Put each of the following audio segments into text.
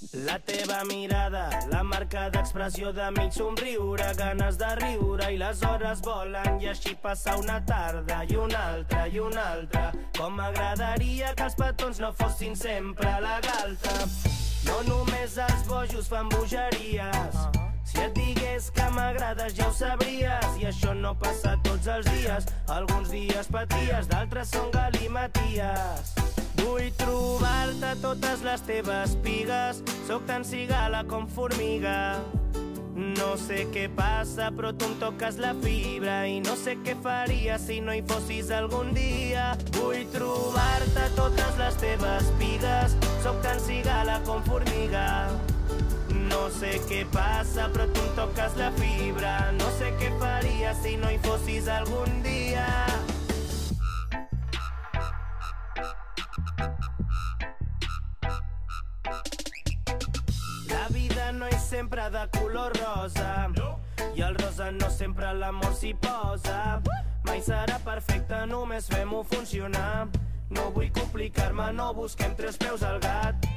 La teva mirada, la marca d'expressió de mig somriure, ganes de riure i les hores volen i així passar una tarda i una altra i una altra. Com m'agradaria que els petons no fossin sempre la galta. No només els bojos fan bogeries. Si et digués que m'agrades ja ho sabries i això no passa tots els dies. Alguns dies paties, d'altres són galimaties. Vull trobar-te totes les teves pigues, sóc tan cigala com formiga. No sé què passa, però tu em la fibra i no sé què faria si no hi fossis algun dia. Vull trobar-te totes les teves pigues, sóc tan cigala com formiga. No sé què passa, però tu em la fibra. No sé què faria si no hi fossis algun dia. Serà perfecte, només fem-ho funcionar. No vull complicar-me, no busquem tres peus al gat.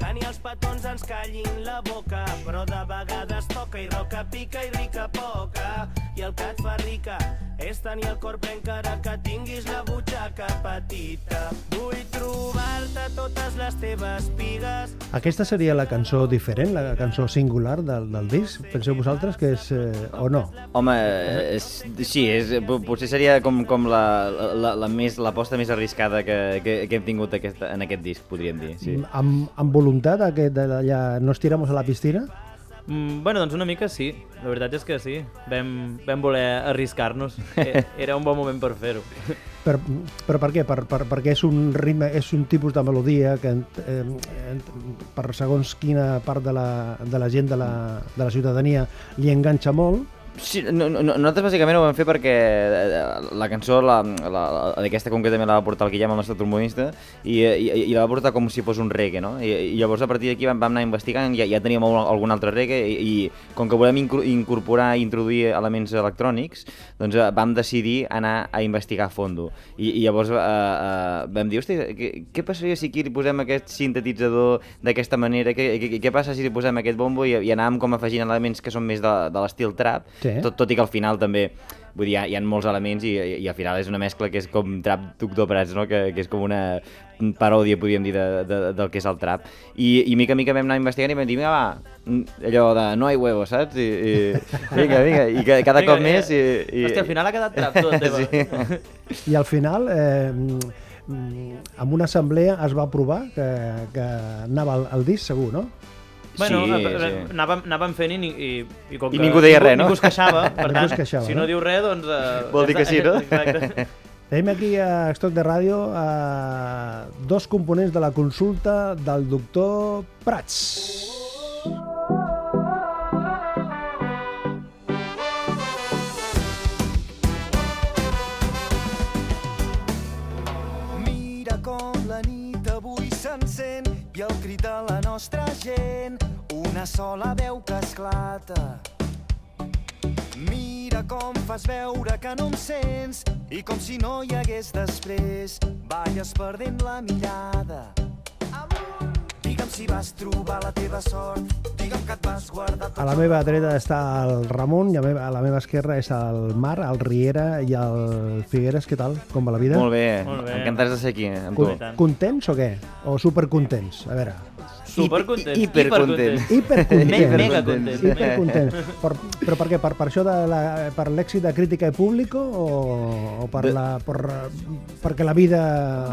Que ni els petons ens callin la boca, però de vegades toca i roca pica i rica poca. I el que et fa rica és tenir el cor ple encara que tinguis la butxaca petita. Vull trobar-te totes les teves pigues, Aquesta seria la cançó diferent, la cançó singular del, del disc? Penseu vosaltres que és... Eh, o no? Home, és, sí, és, po- potser seria com, com la, la, la més l'aposta més arriscada que, que, que hem tingut aquest, en aquest disc, podríem dir. Sí. Amb, amb voluntat aquest d'allà nos tiramos a la piscina? Mm, bueno, doncs una mica sí, la veritat és que sí. Vam, vam voler arriscar-nos. E- Era un bon moment per fer-ho. Per, però per què? Per, per, perquè és un ritme, és un tipus de melodia que eh, eh, per segons quina part de la, de la gent de la, de la ciutadania li enganxa molt Sí, no, no, nosaltres bàsicament ho vam fer perquè eh, la cançó, la, aquesta concretament la va portar el Guillem, el nostre trombonista, i, i, i la va portar com si fos un reggae, no? I, i llavors a partir d'aquí vam, vam anar investigant, ja, ja teníem algun, altre reggae, i, i com que volem incorporar i introduir elements electrònics, doncs eh, vam decidir anar a investigar a fondo. I, i llavors eh, eh, vam dir, hosti, què, què passaria si aquí li posem aquest sintetitzador d'aquesta manera? Què, què, què passa si li posem aquest bombo? I, i anàvem com afegint elements que són més de, de l'estil trap, Sí. tot, tot i que al final també vull dir, hi ha, hi ha molts elements i, i, i al final és una mescla que és com trap Doctor Prats, no? que, que és com una paròdia, podríem dir, de, de, del que és el trap. I, I mica a mica vam anar investigant i vam dir, vinga, va, mm, allò de no hay huevos, saps? I, i, vinga, vinga, i cada cop més... I, i... Hòstia, al final ha quedat trap tot, teva. Sí. i al final eh, mm, en una assemblea es va aprovar que, que anava al, al disc segur, no? Bueno, Sí, sí, sí. Anàvem, anàvem fent i, i, i com I que ningú deia res, no? Ningú es queixava, per Ningú tant, queixava, si no? no diu res, doncs... Uh, Vol dir que sí, no? Exacte. Tenim aquí a Estoc de Ràdio eh, dos components de la consulta del doctor Prats. Mira com la nit avui s'encén i el crit de la nostra gent, una sola veu que esclata. Mira com fas veure que no em sents i com si no hi hagués després, balles perdent la mirada. Digue'm si vas trobar la teva sort, digue'm que et vas guardar A la meva dreta està el Ramon i a, meva, a la meva esquerra és el Mar, el Riera i el Figueres. Què tal? Com va la vida? Molt bé, Molt bé. encantats de ser aquí amb tu. Contents o què? O supercontents? A veure, Supercontents. Hipercontents. hipercontents. Me- mega contents. Hipercontents. Per, però per què? Per, per això de la, per l'èxit de crítica i públic o, o per la, per, perquè la vida...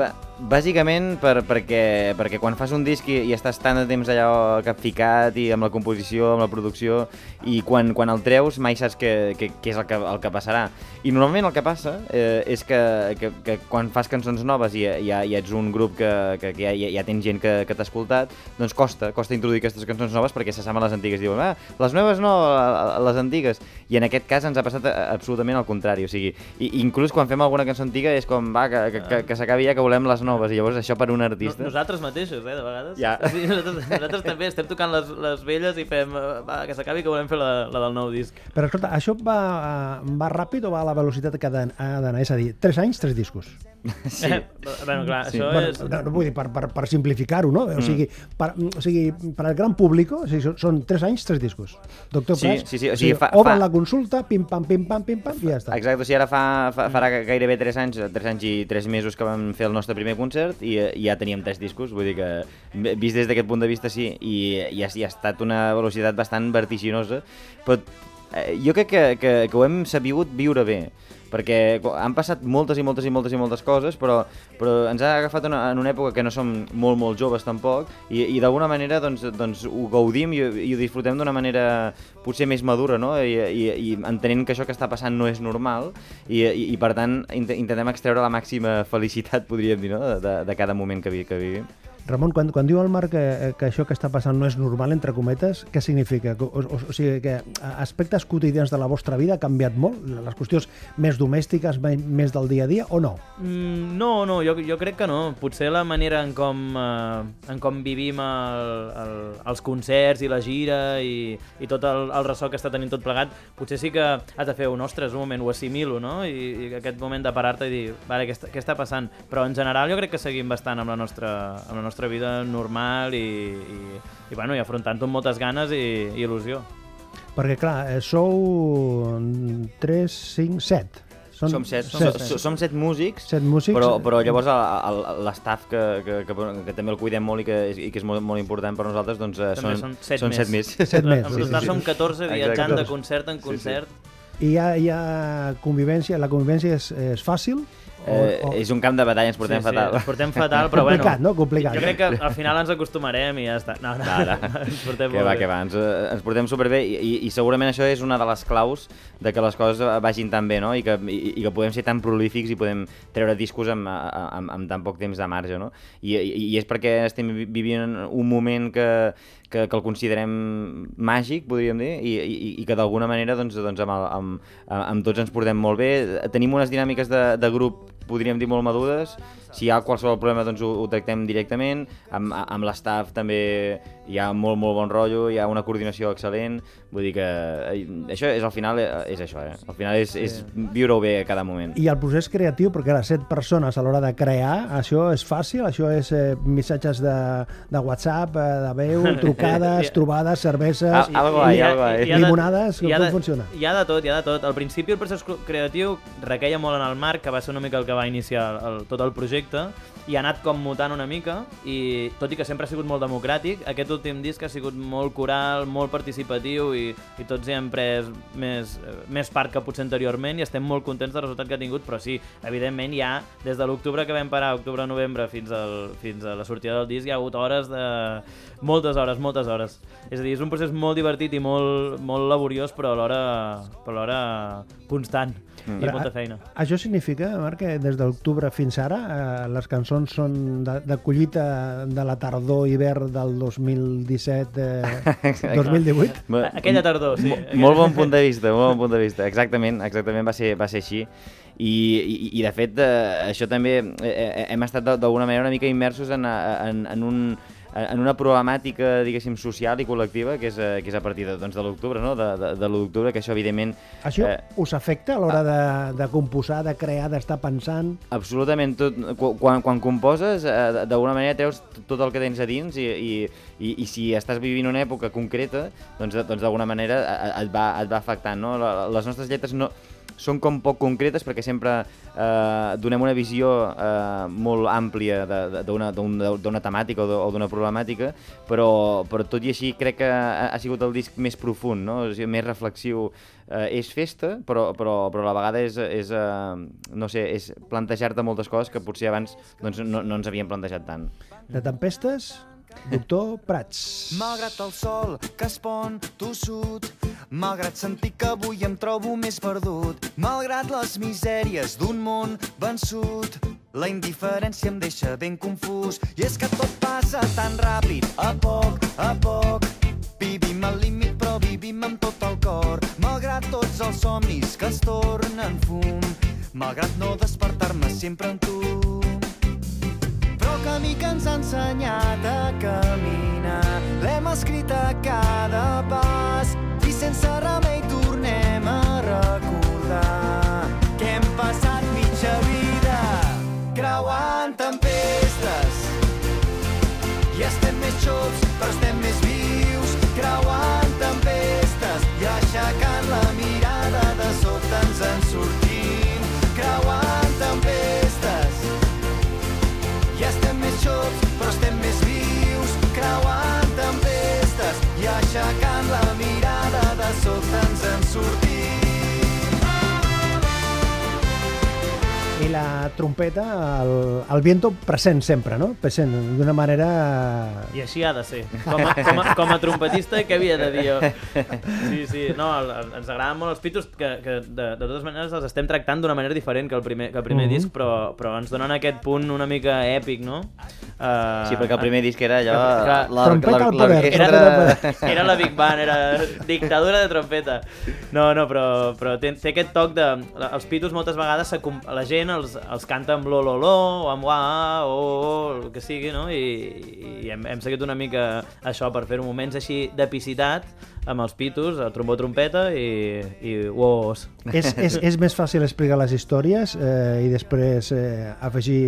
Ba bàsicament per, perquè, perquè quan fas un disc i, i estàs tant de temps allà capficat i amb la composició, amb la producció i quan, quan el treus mai saps què, què, què és el que, el que passarà i normalment el que passa eh, és que, que, que quan fas cançons noves i ja, ja ets un grup que, que, que ja, ja, ja tens gent que, que t'ha escoltat doncs costa, costa introduir aquestes cançons noves perquè s'assemblen a les antigues i diuen, ah, les noves no, les antigues i en aquest cas ens ha passat eh, absolutament el contrari o sigui, i, inclús quan fem alguna cançó antiga és com, va, que, que, que, que s'acabi ja que volem les noves i llavors això per un artista No, nosaltres mateixos, eh, de vegades. Ja. Sí, nosaltres, nosaltres també estem tocant les, les velles i fem, va, que s'acabi que volem fer la, la del nou disc. Però escolta, això va, va ràpid o va a la velocitat que ha d'anar? És a dir, 3 anys, 3 discos. Sí. Eh, bueno, clar, Sí. això Bueno, és... no, no vull dir per, per, per simplificar-ho, no? Mm. O sigui, per, o sigui, per al gran públic, o sigui, són, són tres anys, tres discos. Doctor Sí, Prats, sí, sí, o sigui, fa- obren fa- la consulta, pim-pam, pim-pam, pim-pam, i ja està. Exacte, o sigui, ara fa, fa, farà gairebé 3 anys, 3 anys i 3 mesos que vam fer el nostre primer concert i, i ja teníem 3 discos, vull dir que vist des d'aquest punt de vista sí, i, i, ha, i ha estat una velocitat bastant vertiginosa, però eh, jo crec que, que, que ho hem sabut viure bé, perquè han passat moltes i moltes i moltes i moltes coses, però, però ens ha agafat una, en una època que no som molt, molt joves tampoc, i, i d'alguna manera doncs, doncs ho gaudim i, i ho disfrutem d'una manera potser més madura, no? I, i, i entenent que això que està passant no és normal, i, i, i per tant int intentem extreure la màxima felicitat, podríem dir, no? de, de cada moment que, vi, que vivim. Ramon, quan, quan diu el Marc que, que això que està passant no és normal, entre cometes, què significa? O, o, o sigui, que aspectes quotidians de la vostra vida han canviat molt? Les qüestions més domèstiques, més del dia a dia, o no? Mm, no, no, jo, jo crec que no. Potser la manera en com, eh, en com vivim el, el, els concerts i la gira i, i tot el, el ressò que està tenint tot plegat, potser sí que has de fer un, ostres, un moment, ho assimilo, no? I, i aquest moment de parar-te i dir, vale, què està, què està passant? Però en general jo crec que seguim bastant amb la nostra, amb la nostra vida normal i, i, i, bueno, i afrontant-ho amb moltes ganes i, i il·lusió. Perquè, clar, eh, sou 3, 5, 7. Som set, som, som, som set músics, Set músics. però, però llavors l'estaf que, que, que, que també el cuidem molt i que, és- i que és molt, molt important per nosaltres doncs, eh, També són, són set són més. set més. Set més, En sí, sí, total sí. som 14 viatjant Exacte. de concert en concert. I hi ha, hi ha convivència, la convivència és, és fàcil? Eh, és un camp de batalla, ens portem sí, fatal. Sí, ens portem fatal, però bueno... Complicat, no? Complicat. Jo crec que al final ens acostumarem i ja està. No, no, No, no. ens portem Que molt va, bé. que va, ens, eh, ens portem superbé i, i, i segurament això és una de les claus de que les coses vagin tan bé, no? I que, i, i que podem ser tan prolífics i podem treure discos amb, amb, amb tan poc temps de marge, no? I, i, i és perquè estem vi- vivint un moment que, que, que el considerem màgic, podríem dir, i, i, i que d'alguna manera doncs, doncs amb, el, amb, amb tots ens portem molt bé. Tenim unes dinàmiques de, de grup podríem dir molt madures, si hi ha qualsevol problema doncs ho, ho tractem directament, amb, amb l'estaf també hi ha molt molt bon rotllo, hi ha una coordinació excel·lent, vull dir que eh, això és al final eh, és això, eh? al final és, és viure-ho bé a cada moment. I el procés creatiu, perquè ara set persones a l'hora de crear, això és fàcil? Això és eh, missatges de, de WhatsApp, eh, de veu, trucades, Ja. trobades, cerveses, Ah, algo hay, i- algo de- limonades, hi ha com de- funciona? Hi ha de tot, hi ha de tot. Al principi el procés creatiu requeia molt en el Marc, que va ser una mica el que va iniciar el, tot el projecte, i ha anat com mutant una mica, i tot i que sempre ha sigut molt democràtic, aquest últim disc ha sigut molt coral, molt participatiu, i, i tots hi hem pres més, eh, més part que potser anteriorment, i estem molt contents del resultat que ha tingut, però sí, evidentment ja, des de l'octubre que vam parar, octubre-novembre, fins, al, fins a la sortida del disc, hi ha hagut hores de... moltes hores, moltes hores. És a dir, és un procés molt divertit i molt, molt laboriós, però alhora, però alhora constant, mm. i Però, molta a- feina. Això significa, Marc, que des de l'octubre fins ara eh, les cançons són de, de collita de la tardor-hivern del 2017-2018? Bé, Aquella tardor, sí. Mo- Molt bon punt de vista, molt bon punt de vista. Exactament, exactament va ser, va ser així. I, i, i de fet, eh, això també eh, eh, hem estat d'al- d'alguna manera una mica immersos en, en, en un en una problemàtica, diguéssim, social i col·lectiva que és, eh, que és a partir de, doncs, de l'octubre, no? de, de, de l'octubre, que això evidentment Això eh, us afecta a l'hora de, de composar, de crear, d'estar pensant? Absolutament tot. Qu- Quan, quan composes, eh, d'alguna manera treus tot el que tens a dins i, i, i, i si estàs vivint una època concreta, doncs, doncs d'alguna manera eh, et va, et va afectant. No? Les nostres lletres no, són com poc concretes perquè sempre eh, donem una visió eh, molt àmplia d'una d'un- d'una temàtica o d'una problemàtica, però, però tot i així crec que ha, ha sigut el disc més profund, no? o sigui, més reflexiu. Eh, és festa, però, però, però a la vegada és, és eh, no sé, és plantejar-te moltes coses que potser abans doncs, no, no ens havíem plantejat tant. De tempestes, doctor Prats. Malgrat el sol que es pon tossut, malgrat sentir que avui em trobo més perdut, malgrat les misèries d'un món vençut, la indiferència em deixa ben confús i és que tot passa tan ràpid, a poc a poc. Vivim al límit però vivim amb tot el cor, malgrat tots els somnis que es tornen fum, malgrat no despertar-me sempre amb tu. Camí que ens ha ensenyat a caminar. L'hem escrit la trompeta, el, el viento present sempre, no? Present, d'una manera... I així ha de ser. Com a, com a, com a trompetista, què havia de dir jo? Sí, sí, no, el, el, ens agraden molt els pitos, que, que de, de totes maneres els estem tractant d'una manera diferent que el primer, que el primer Mhm. disc, però, però ens donen aquest punt una mica èpic, no? Uh, Sí, perquè el primer disc era allò... Clar, la- trompeta la- al poder, trompeta al Era la Big Band, era dictadura de trompeta. No, no, però, però té, té aquest toc de... Els pitos moltes vegades la gent els, els canta amb lo, lo, lo, o amb wa, o, o, el que sigui, no? I, i hem, hem seguit una mica això per fer moments així d'epicitat amb els pitos, el trombó trompeta i, i uos. És, és, és més fàcil explicar les històries eh, i després eh, afegir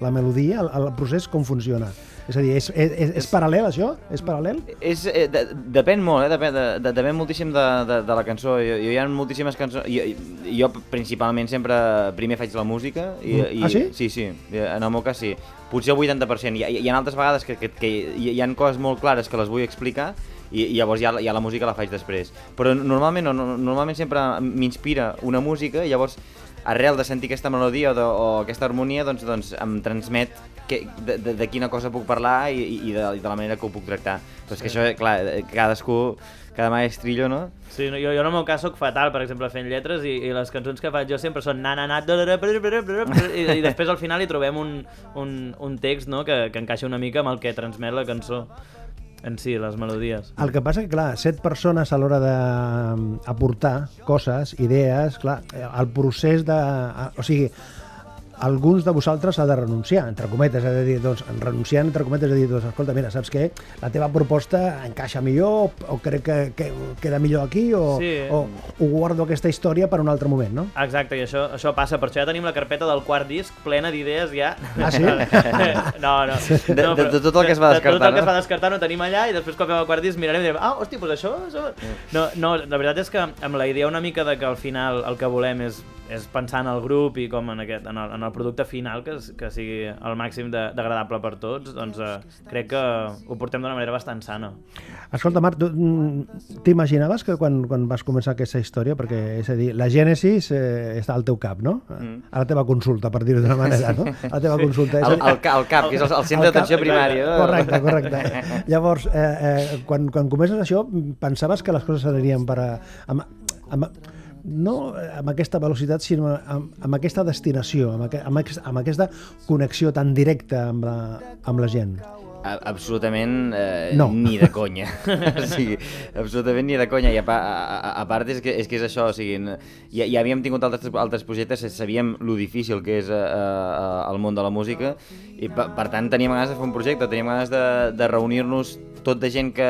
la melodia, el, el procés, com funciona? És a dir, és, és, és, és paral·lel, això? És paral·lel? És, eh, de, depèn molt, eh? depèn, de, de, depèn moltíssim de, de, de la cançó. Jo, jo hi ha moltíssimes cançons... Jo, jo principalment sempre primer faig la música. I, Mm. i, Ah, sí? Sí, sí, en el meu cas sí. Potser el 80%. Hi, hi ha altres vegades que, que, que hi, hi ha coses molt clares que les vull explicar i, i llavors ja, ja la música la faig després. Però normalment, no, no, normalment sempre m'inspira una música i llavors arrel de sentir aquesta melodia o, de, o aquesta harmonia doncs, doncs em transmet que, de, de, de quina cosa puc parlar i, i, de, i de la manera que ho puc tractar. Però és que això, clar, cadascú, cada maestrillo, no? Sí, no, jo, jo en el meu cas sóc fatal, per exemple, fent lletres i, i les cançons que faig jo sempre són na na na i, i després al final hi trobem un, un, un text no, que, que encaixa una mica amb el que transmet la cançó en si, les melodies. El que passa que, clar, set persones a l'hora d'aportar coses, idees, clar, eh, el procés de... O sigui, alguns de vosaltres ha de renunciar, entre cometes, ha de dir, doncs, renunciant, entre cometes, ha de dir, doncs, escolta, mira, saps què? La teva proposta encaixa millor, o crec que, que queda millor aquí, o, Sí. o, o guardo aquesta història per un altre moment, no? Exacte, i això, això passa, per això ja tenim la carpeta del quart disc plena d'idees ja. Ah, sí? no, no. De- no, de- de tot el que es va de- de Tot descartar, el que es no? va descartar no tenim allà i després quan fem el quart disc mirarem i direm ah, hosti, doncs això, això... No, no, la veritat és que amb la idea una mica de que al final el que volem és, és pensar en el grup i com en, aquest, en, el, en el producte final que, es- que sigui el màxim de- d'agradable per tots, doncs eh, crec que ho portem d'una manera bastant sana. Escolta, Marc, mm, t'imaginaves que quan, quan vas començar aquesta història, perquè, és a dir, la gènesis eh, està al teu cap, no? Mm. A la teva consulta, per dir-ho d'una manera, no? A la teva consulta. És El, el, el CAP, que és el, el centre d'atenció primària. Correcte, correcte. Llavors, eh, eh, quan, quan comences això, pensaves que les coses anirien per a, amb, amb, no amb aquesta velocitat, sinó amb, amb aquesta destinació, amb, amb, amb aquesta connexió tan directa amb la, amb la gent. Absolutament eh, No. ni de conya. o sigui, absolutament ni de conya. I a, a, a, a part és que, és que és això, o sigui, ja, ja havíem tingut altres, altres projectes, sabíem lo difícil que és eh, eh, el món de la música i per, per tant teníem ganes de fer un projecte, teníem ganes de, de reunir-nos tot de gent que,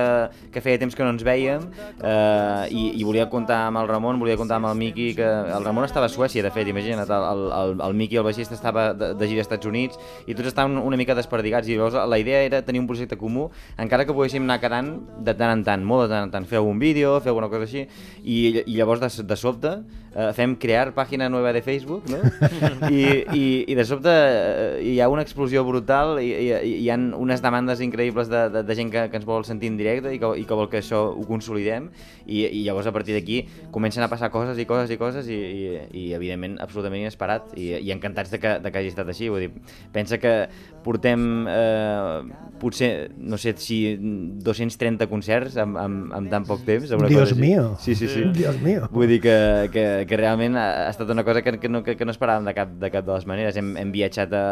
que feia temps que no ens veiem eh, i, i volia comptar amb el Ramon, volia comptar amb el Miqui, que el Ramon estava a Suècia, de fet, imagina't, el, el, el, el Miqui, el baixista, estava de, de gira als Estats Units i tots estaven una mica desperdigats i llavors la idea era tenir un projecte comú, encara que poguéssim anar quedant de tant en tant, molt de tant en tant, fer algun vídeo, fer alguna cosa així, i, i llavors de, de sobte eh, fem crear pàgina nova de Facebook, no? I, i, i de sobte eh, hi ha una explosió brutal i, i, i hi ha unes demandes increïbles de, de, de gent que, que ens vol sentir en directe i que, i que vol que això ho consolidem i, i llavors a partir d'aquí comencen a passar coses i coses i coses i, i, i evidentment absolutament inesperat i, i encantats de que, de que hagi estat així vull dir, pensa que portem eh, potser, no sé si 230 concerts en, en, en tan poc temps Dios cosa mío. sí, sí, sí. Dios mío. Vull dir que, que, que realment ha, estat una cosa que, que, no, que, que no esperàvem de cap, de cap de les maneres. Hem, hem viatjat a,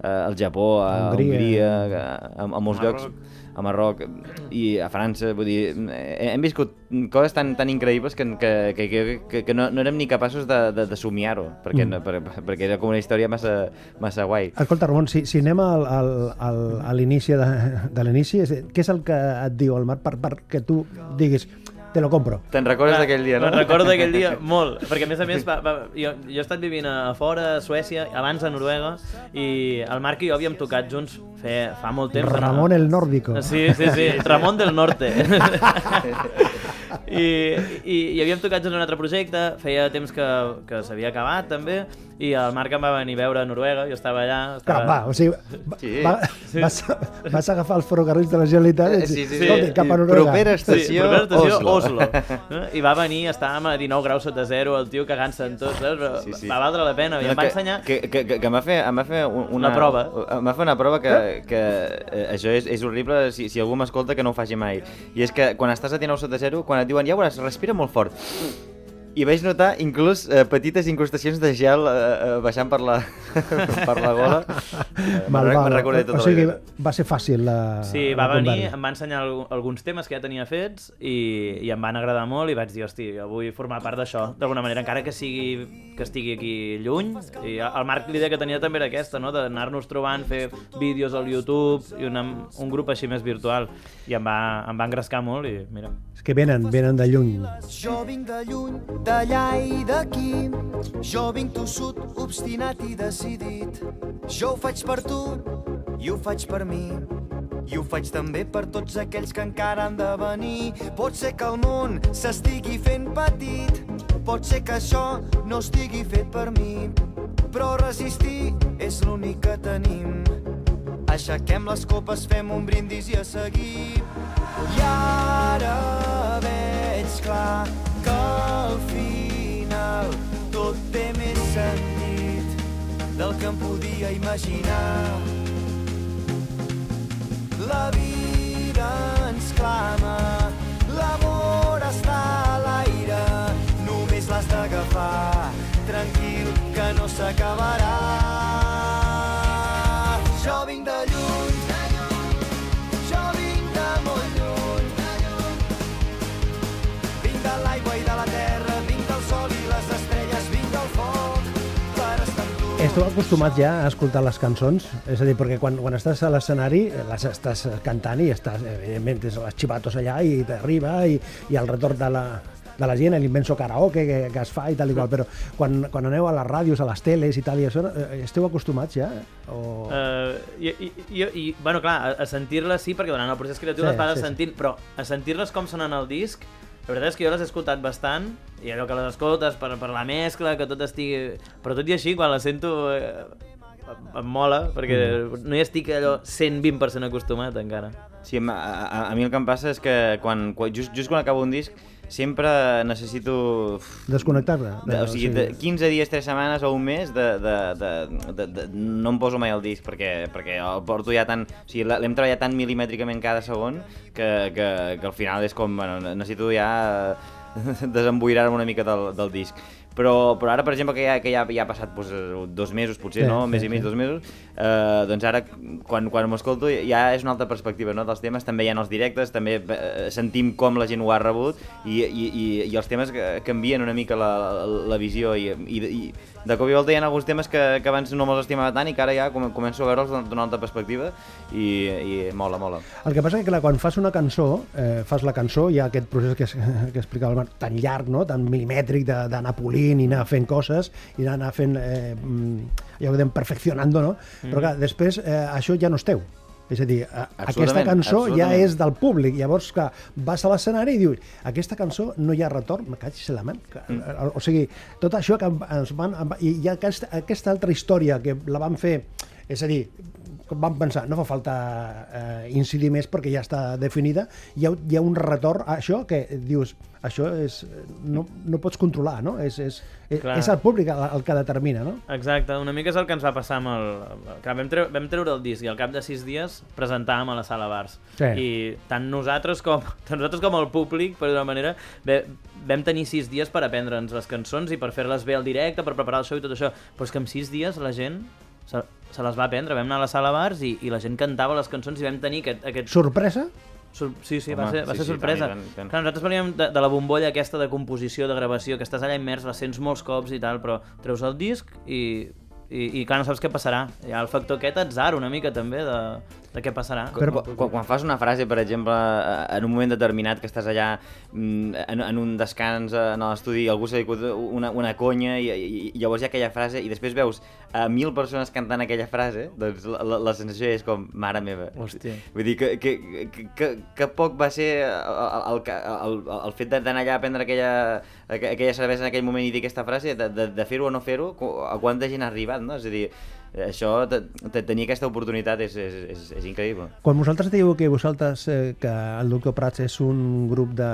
a, al Japó, a, Hongria. Hongria, a, a, a molts llocs, a Marroc i a França. Vull dir, eh, hem viscut coses tan, tan increïbles que, que, que, que, que, no, no érem ni capaços de, de, de somiar-ho, perquè, Mm. no, per, perquè era com una història massa, massa guai. Escolta, Ramon, si, si anem al, al, al, a l'inici de, de l'inici, què és el que et diu el Marc per, per que tu diguis te lo compro? Te'n recordes d'aquell dia, no? Me'n recordo d'aquell dia molt, perquè a més a més va, va, jo, jo he estat vivint a fora, a Suècia, abans a Noruega, i el Marc i jo havíem tocat junts fe, fa molt temps. Ramon el nórdico. Sí, sí, sí, Ramon del Norte. I, i, i havíem tocat en un altre projecte, feia temps que, que s'havia acabat també, i el Marc em va venir a veure a Noruega, jo estava allà... Estava... Clar, va, o sigui, va, Sí. va, vas, vas agafar els ferrocarrils de la Generalitat i Sí, sí, sí. escolti, cap a Noruega. propera Sí, estació, primera estació Oslo. Oslo. I va venir, estàvem a 19 graus sota zero, el tio cagant-se en tot, saps? Però Sí, sí. va valdre la pena, i No, em va que- ensenyar... Que, que, que, que em va fer, em va fer un- una, Una prova. Em va fer una prova que, que eh, això és, és horrible si, si algú m'escolta que no ho faci mai. I és que quan estàs a 19 sota zero, quan et diuen, ja veuràs, respira molt fort. I vaig notar inclús eh, petites incrustacions de gel eh, eh, baixant per la, per la gola. Eh, Val, Me'n val. recordaré tota o sigui, la vida. va ser fàcil la Sí, la va venir, conversa. em va ensenyar algu- alguns temes que ja tenia fets i, i em van agradar molt i vaig dir, hosti, jo vull formar part d'això, d'alguna manera, encara que sigui que estigui aquí lluny. I el Marc l'idea que tenia també era aquesta, no? d'anar-nos trobant, fer vídeos al YouTube i una, un grup així més virtual. I em va, em va engrescar molt i mira. És que venen, venen de lluny. Jo vinc de lluny, d'allà i d'aquí. Jo vinc tossut, obstinat i decidit. Jo ho faig per tu i ho faig per mi. I ho faig també per tots aquells que encara han de venir. Pot ser que el món s'estigui fent petit. Pot ser que això no estigui fet per mi. Però resistir és l'únic que tenim. Aixequem les copes, fem un brindis i a seguir. I ara veig clar al final tot té més sentit del que em podia imaginar. La vida ens clama, l'amor està a l'aire, només l'has d'agafar, tranquil, que no s'acabarà. Esteu acostumats ja a escoltar les cançons? És a dir, perquè quan, quan estàs a l'escenari les estàs cantant i estàs, evidentment, tens les xivatos allà i t'arriba i, i el retorn de la, de la gent, l'immenso karaoke que, que es fa i tal i qual, però quan, quan aneu a les ràdios, a les teles i tal i això, eh, esteu acostumats ja? O... Uh, i, i, i, bueno, clar, a, a sentir-les sí, perquè durant el procés creatiu Sí, les vas sí, sí. sentint, però a sentir-les com sonen al disc, la veritat és que jo les he escoltat bastant, i allò que les escoltes per, per la mescla, que tot estigui... Però tot i així, quan les sento, eh, em mola, perquè Mm. no hi estic allò 120% acostumat encara. Sí, a, a, a mi el que em passa és que quan, quan just, just quan acabo un disc sempre necessito... uf, Desconnectar-te? De, o sigui, de 15 dies, 3 setmanes o un mes de, de, de, de, de, no em poso mai al disc perquè, perquè el porto ja tan... O sigui, l'hem treballat tan milimètricament cada segon que, que, que al final és com, bueno, necessito ja desemboirar-me una mica del, del disc. Però, però ara, per exemple, que ja, que ja, ja ha passat doncs, eh, dos mesos, potser, Sí, no? Un mes sí, i mig, sí. dos mesos, eh, doncs ara, quan, quan m'escolto, ja és una altra perspectiva no? dels temes, també hi ha els directes, també eh, sentim com la gent ho ha rebut i, i, i, i els temes que canvien una mica la, la, la visió i, i, i de cop i volta hi ha alguns temes que, que abans no me'ls estimava tant i que ara ja com, començo a veure'ls d'una altra perspectiva i, i mola, mola. El que passa és que clar, quan fas una cançó, eh, fas la cançó, hi ha aquest procés que, que explicava el Marc, tan llarg, no? tan milimètric, d'anar polint i anar fent coses, i anar fent, eh, mm, allò que dèiem, perfeccionando, no? Però clar, després eh, això ja no és teu. És a dir, a, aquesta cançó ja és del públic. Llavors, que vas a l'escenari i dius, aquesta cançó no hi ha retorn, me cagis la. Que- Mm. O sigui, tot això que ens van... I hi ha aquesta, aquesta altra història que la van fer, és a dir, vam pensar, no fa falta eh, incidir més perquè ja està definida, hi ha, hi ha un retorn a això que dius, això és, no, no pots controlar, no? És, és, és, Clar. és el públic el, el que determina, no? Exacte, una mica és el que ens va passar amb el... Que vam, treure, vam treure el disc i al cap de sis dies presentàvem a la sala bars. Sí. I tant nosaltres com, tant nosaltres com el públic, per d'una manera, ve, vam tenir sis dies per aprendre'ns les cançons i per fer-les bé al directe, per preparar el show i tot això. Però és que en sis dies la gent se, se les va aprendre. Vam anar a la sala bars i, i la gent cantava les cançons i vam tenir aquest... aquest... Sorpresa? Sur sí, sí, Home, va ser, va sí, ser sí, sorpresa. tant tant. Clar, nosaltres veníem de, de la bombolla aquesta de composició, de gravació, que estàs allà immers, la sents molts cops i tal, però treus el disc i, i, i clar, no saps què passarà. Hi ha el factor aquest atzar una mica també de... de què passarà. Però- Quan, quan fas una frase, per exemple, eh, en un moment determinat que estàs allà mm, en, en un descans eh, en l'estudi, algú s'ha dit una, una conya i, i, i llavors hi ha aquella frase i després veus a mil persones cantant aquella frase, doncs la, la, la sensació és com, mare meva. Hòstia. Vull dir que, que, que, que, que poc va ser el, el, el, el fet d'anar allà a prendre aquella, aqu- aquella cervesa en aquell moment i dir aquesta frase, de, de, de fer-ho o no fer-ho, a quanta gent ha arribat, no? És a dir, això, de, de tenir aquesta oportunitat és, és, és, és increïble. Quan vosaltres dieu que vosaltres, eh, que el Doctor Prats és un grup de,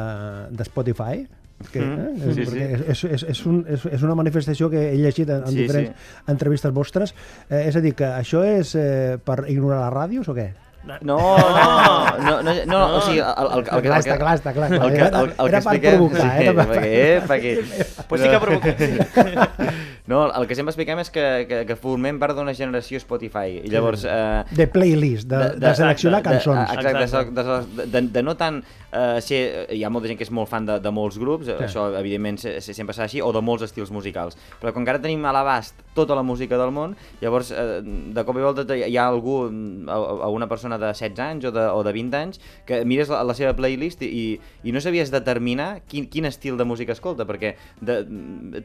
de Spotify, que, eh? Mm, sí, sí. És, és, és, un, és, és una manifestació que he llegit en, en Sí, diferents entrevistes vostres. Eh, és a dir, que això és eh, per ignorar les ràdios o què? No, no, no, no, no, o sigui, el, el, el, Clar, està clar, està clar. El que, el, el que Era per expliquem... provocar, sí, era per- perquè, eh, perquè... Pues sí. No, el que sempre expliquem és que, que, que formem part d'una generació Spotify. I llavors... Eh, De playlist, de, de, de seleccionar de- de- cançons. Exacte, Exacte. De, de, de, de no tant eh, ser... Hi ha molta gent que és molt fan de, de molts grups, Sí. això evidentment se, se, sempre serà així, o de molts estils musicals. Però com que ara tenim a l'abast tota la música del món, llavors eh, de cop i volta hi ha algú, a, a una persona de 16 anys o de, o de 20 anys, que mires la, la seva playlist i, i no sabies determinar quin, quin estil de música escolta, perquè de,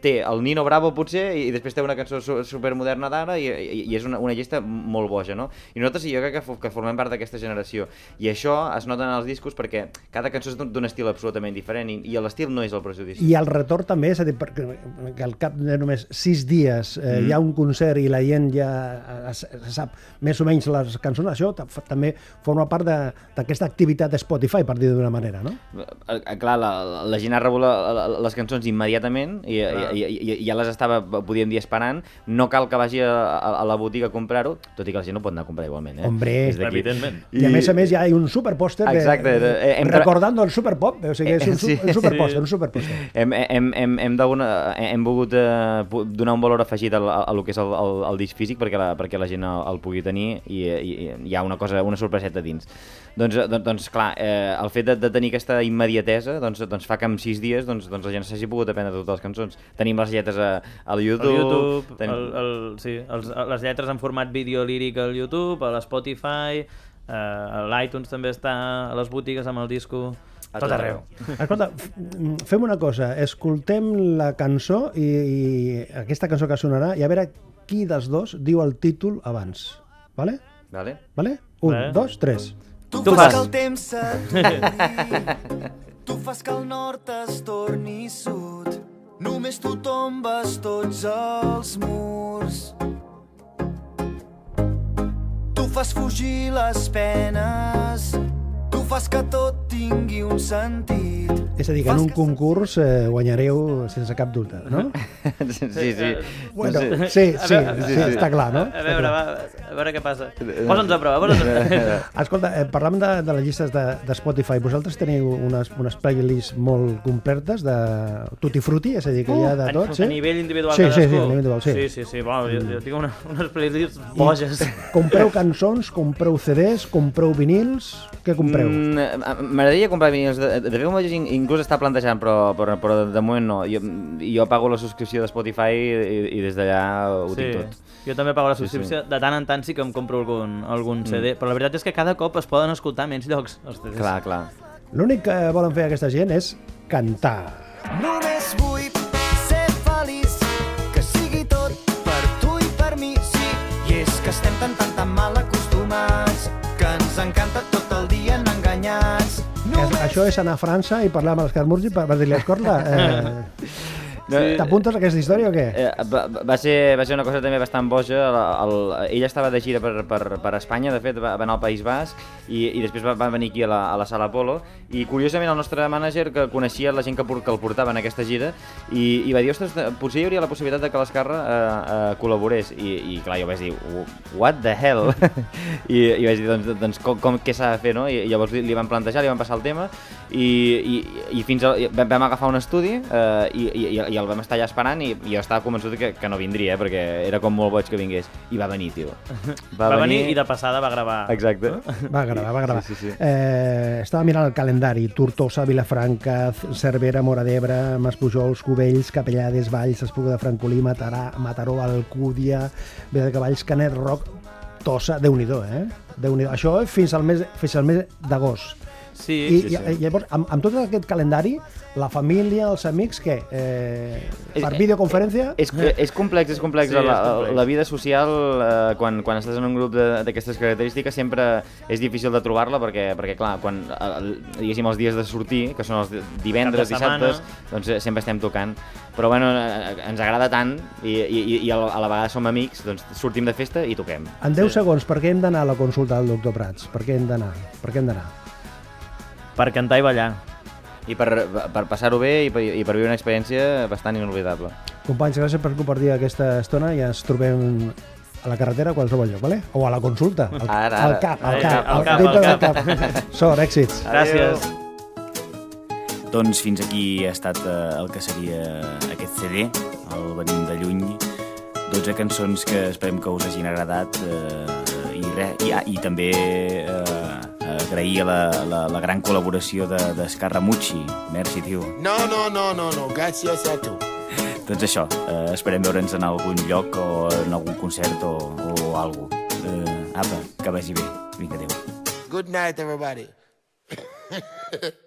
té el Nino Bravo potser i després té una cançó su- supermoderna d'ara i, i, i és una, una llista molt boja, no? I nosaltres jo crec que, que formem part d'aquesta generació i això es nota en els discos perquè cada cançó és d'un estil absolutament diferent i, i l'estil no és el prejudici. I el retorn també, és a dir, perquè que al cap de només sis dies eh, Mm. hi ha un concert i la gent ja eh, se sap més o menys les cançons, això també forma part d'aquesta activitat de Spotify, per dir-ho d'una manera, no? Eh, eh, Clar, la, la gent ha rebut les cançons immediatament i, i, i, i, ja les estava, podíem dir, esperant. No cal que vagi a, a, a la botiga a comprar-ho, tot i que la gent no pot anar a comprar igualment. Eh? Hombre. Evidentment. I, a més a més hi ha un superpòster de, Exacte, de- eh, hem- recordando el superpop, o sigui, és un, su- Sí. un superpòster, Sí. un superpòster. Hem, hem, hem, hem, hem volgut eh, donar un valor afegit a, a, a lo que és el, el, el disc físic perquè la, perquè la gent el, el pugui tenir i, i, i hi ha una cosa, una sorpreseta dins. Doncs, eh, doncs, doncs clar, eh, el fet de, de tenir aquesta immediatesa doncs, doncs fa que en sis dies doncs, doncs la gent s'hagi pogut aprendre totes les cançons. Tenim les lletres a, al YouTube... El YouTube, tenim... el, el, sí, els, les lletres en format vídeo líric al YouTube, a l'Spotify, eh, a l'iTunes també està, a les botigues amb el disco, A tot tot arreu. Escolta, mm, fem una cosa, escoltem la cançó i, i aquesta cançó que sonarà i a veure qui dels dos diu el títol abans. Vale? Vale? Vale? Un, Vale. dos, tres. Tu, Tu fas fas. que el temps s'aturi, tu fas que el nord es torni sud, només tu tombes tots els murs. Tu fas fugir les penes, tu fas que tot tingui un sentit. És a dir, que en un concurs eh, guanyareu sense cap dubte, no? sí, sí. sí. Bueno, No sé. sí, sí, A veure, sí, està clar, no? A veure, va, a veure què passa. Posa'ns a prova, posa'ns a prova. Escolta, eh, parlem de, de les llistes de, de Spotify. Vosaltres teniu unes, unes playlists molt completes de tutti frutti, és a dir, que hi ha de Uh, A- tot, sí? A nivell individual Sí, sí, sí, cadascú? a nivell individual, sí. Sí, sí, sí. Bueno, jo, jo tinc una, unes playlists boges. Compreu cançons, compreu CDs, compreu vinils, què compreu? Mm, M'agradaria comprar vinils. De, de in- inclús està plantejant, però, però, però de, moment no. Jo, jo pago la subscripció de Spotify i, i des d'allà ho Sí, tinc tot. jo també pago la Sí, sí. subscripció. De tant en tant sí que em compro algun, algun CD, però la veritat és que cada cop es poden escoltar menys llocs. els CDs. Clar, clar. L'únic que volen fer aquesta gent és cantar. Només vull això és anar a França i parlar amb l'Escar Murgi per, per dir-li, escolta, eh, t'apuntes a aquesta història o què? Eh, va, va, ser, va ser una cosa també bastant boja. El, el, ella estava de gira per, per, per Espanya, de fet, va, va anar al País Basc i, i després va, va venir aquí a la, a la sala Apolo i curiosament el nostre mànager que coneixia la gent que, que el portava en aquesta gira i, i va dir, ostres, potser hi hauria la possibilitat de que l'Escarra eh, eh, col·laborés i, i clar, jo vaig dir, what the hell? I, i vaig dir, doncs, doncs com, com què s'ha de fer, no? I, llavors li, li van plantejar, li van passar el tema i, i, i fins a, vam, vam agafar un estudi eh, i, i, i el vam estar allà esperant i, i jo estava convençut que, que no vindria, eh, perquè era com molt boig que vingués. I va venir, tio. Va, va venir i de passada va gravar. Exacte. Va gravar, va gravar. Sí, sí, sí. Eh, estava mirant el calendari. Tortosa, Vilafranca, Cervera, Mora d'Ebre, Maspujols, Cubells, Capellades, Valls, Espuga de Francolí, Matarà, Mataró, Alcúdia, Vila de Cavalls, Canet Roc... tossa, déu nhi eh? déu -do. Això fins al mes, fins al mes d'agost. Sí, I, sí, sí. i llavors, amb, amb tot aquest calendari, la família, els amics, què? Eh, per Eh, videoconferència? És, és complex, és complex. Sí, la, és complex. la vida social, eh, quan, quan estàs en un grup de- d'aquestes característiques, sempre és difícil de trobar-la perquè, perquè, clar, quan, el, diguéssim, els dies de sortir, que són els di- divendres, dissabtes, doncs eh, sempre estem tocant. Però, bueno, eh, ens agrada tant i, i, i a la a la vegada som amics, doncs sortim de festa i toquem. En 10 Sí. segons, per què hem d'anar a la consulta del doctor Prats? Per què hem d'anar? Per què hem d'anar? Per cantar i ballar. I per, per passar-ho bé i per, i per viure una experiència bastant inolvidable. Companys, gràcies per compartir aquesta estona i ens trobem a la carretera a qualsevol lloc, vale? O a la consulta. Al, Ara, ara. al cap, al cap, al cap, dintre al del cap. Sort, èxits. Gràcies. Doncs fins aquí ha estat eh, el que seria aquest CD, el Venim de Lluny. 12 cançons que esperem que us hagin agradat eh, i, re, i, ah, i també eh, agrair la, la, la gran col·laboració de, d'Escarramucci. Merci, tio. No, no, no, no, no. Gràcies a tu. Doncs això, eh, esperem veure'ns en algun lloc o en algun concert o, o alguna cosa. Eh, apa, que vagi bé. Vinga, adéu. Good night, everybody.